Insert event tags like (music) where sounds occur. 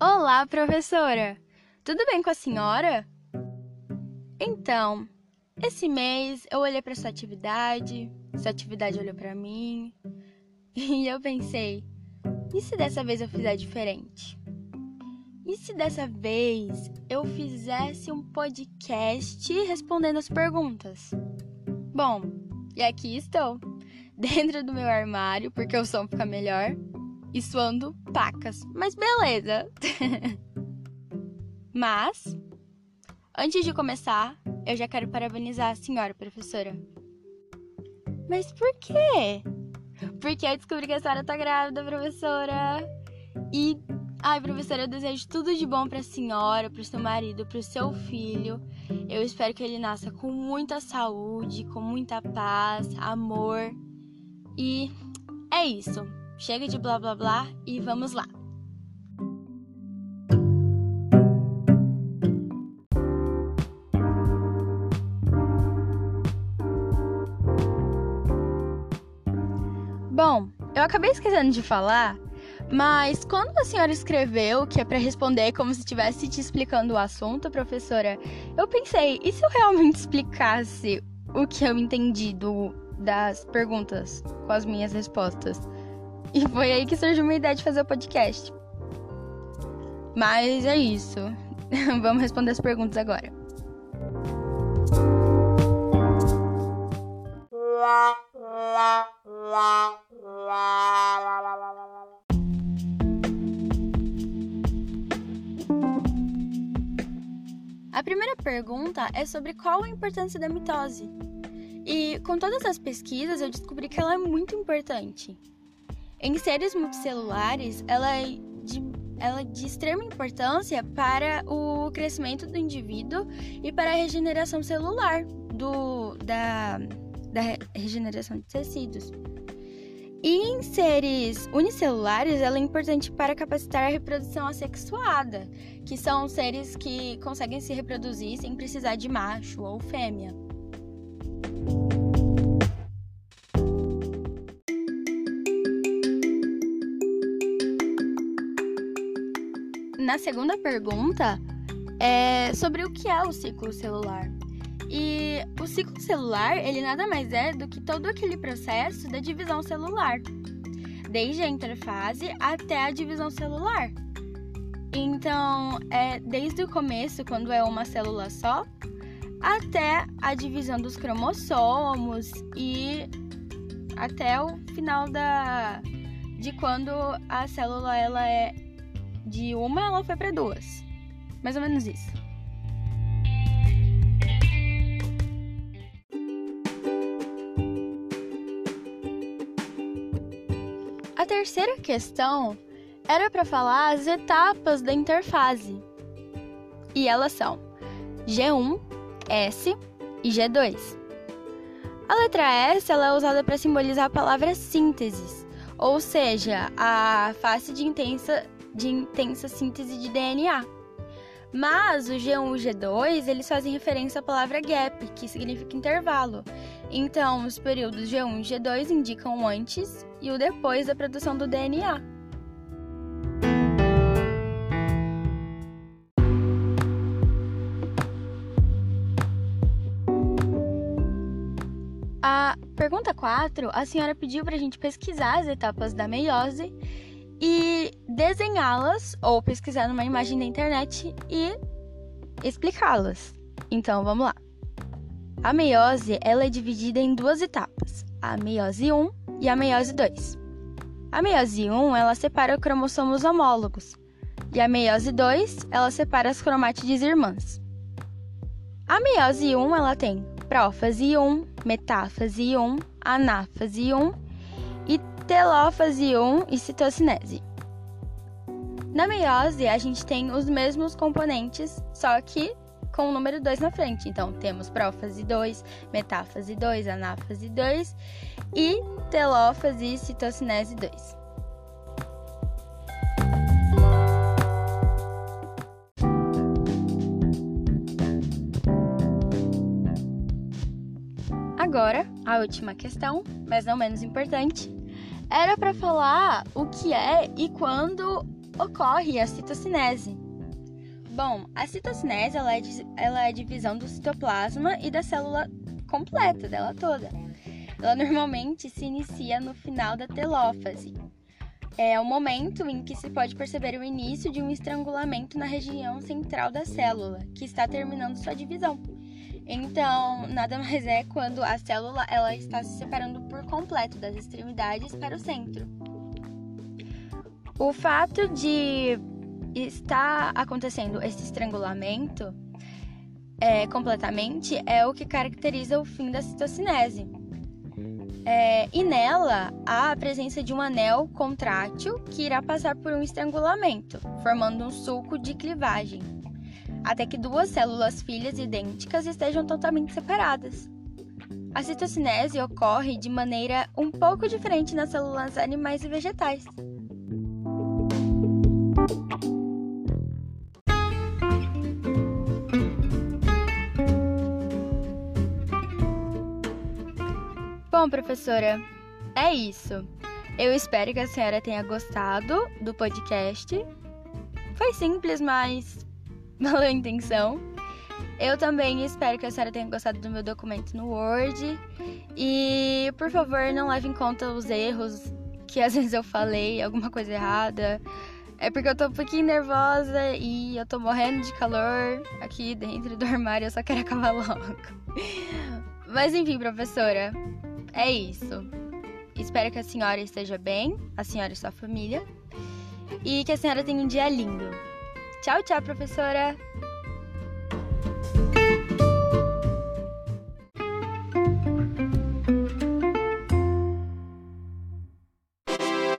Olá, professora! Tudo bem com a senhora? Então, esse mês eu olhei para sua atividade, sua atividade olhou para mim, (laughs) e eu pensei: e se dessa vez eu fizer diferente? E se dessa vez eu fizesse um podcast respondendo as perguntas? Bom, e aqui estou, dentro do meu armário, porque o som fica melhor e suando pacas. Mas beleza. (laughs) Mas, antes de começar, eu já quero parabenizar a senhora professora. Mas por quê? Porque eu descobri que a senhora tá grávida, professora. E, ai, professora, eu desejo tudo de bom pra senhora, pro seu marido, pro seu filho. Eu espero que ele nasça com muita saúde, com muita paz, amor. E é isso. Chega de blá blá blá e vamos lá. Bom, eu acabei esquecendo de falar, mas quando a senhora escreveu que é para responder como se estivesse te explicando o assunto, professora, eu pensei, e se eu realmente explicasse o que eu entendi do, das perguntas com as minhas respostas? E foi aí que surgiu uma ideia de fazer o podcast. Mas é isso. (laughs) Vamos responder as perguntas agora. Pergunta é sobre qual a importância da mitose. E com todas as pesquisas eu descobri que ela é muito importante. Em seres multicelulares, ela é de, ela é de extrema importância para o crescimento do indivíduo e para a regeneração celular do, da, da regeneração de tecidos. E em seres unicelulares, ela é importante para capacitar a reprodução assexuada, que são seres que conseguem se reproduzir sem precisar de macho ou fêmea. na segunda pergunta é sobre o que é o ciclo celular. E o ciclo celular, ele nada mais é do que todo aquele processo da divisão celular, desde a interfase até a divisão celular. Então, é desde o começo, quando é uma célula só, até a divisão dos cromossomos e até o final da de quando a célula ela é de uma ela foi para duas. Mais ou menos isso. Terceira questão era para falar as etapas da interfase. E elas são G1, S e G2. A letra S ela é usada para simbolizar a palavra síntese, ou seja, a face de intensa de intensa síntese de DNA. Mas o G1 e o G2, eles fazem referência à palavra gap, que significa intervalo. Então, os períodos G1 e G2 indicam o antes e o depois da produção do DNA. A pergunta 4, a senhora pediu para a gente pesquisar as etapas da meiose e desenhá-las ou pesquisar numa imagem da internet e explicá-las. Então, vamos lá. A meiose ela é dividida em duas etapas, a meiose 1 e a meiose 2. A meiose 1 ela separa cromossomos homólogos e a meiose 2 ela separa as cromátides irmãs. A meiose 1 ela tem prófase 1, metáfase 1, anáfase 1 telófase 1 e citocinese. Na meiose, a gente tem os mesmos componentes, só que com o número 2 na frente. Então, temos prófase 2, metáfase 2, anáfase 2 e telófase e citocinese 2. Agora, a última questão, mas não menos importante, era para falar o que é e quando ocorre a citocinese. Bom, a citocinese ela é, ela é a divisão do citoplasma e da célula completa dela toda. Ela normalmente se inicia no final da telófase. É o momento em que se pode perceber o início de um estrangulamento na região central da célula, que está terminando sua divisão. Então, nada mais é quando a célula ela está se separando por completo das extremidades para o centro. O fato de estar acontecendo esse estrangulamento é, completamente é o que caracteriza o fim da citocinese. É, e nela há a presença de um anel contrátil que irá passar por um estrangulamento, formando um sulco de clivagem, até que duas células filhas idênticas estejam totalmente separadas. A citocinese ocorre de maneira um pouco diferente nas células animais e vegetais. Bom, professora, é isso. Eu espero que a senhora tenha gostado do podcast. Foi simples, mas (laughs) valeu a intenção. Eu também espero que a senhora tenha gostado do meu documento no Word. E, por favor, não leve em conta os erros que às (laughs) vezes eu falei, alguma coisa errada. É porque eu tô um pouquinho nervosa e eu tô morrendo de calor aqui dentro do armário, eu só quero (laughs) acabar logo. Mas enfim, professora, é isso. Espero que a senhora esteja bem, a senhora e sua família, e que a senhora tenha um dia lindo. Tchau, tchau, professora!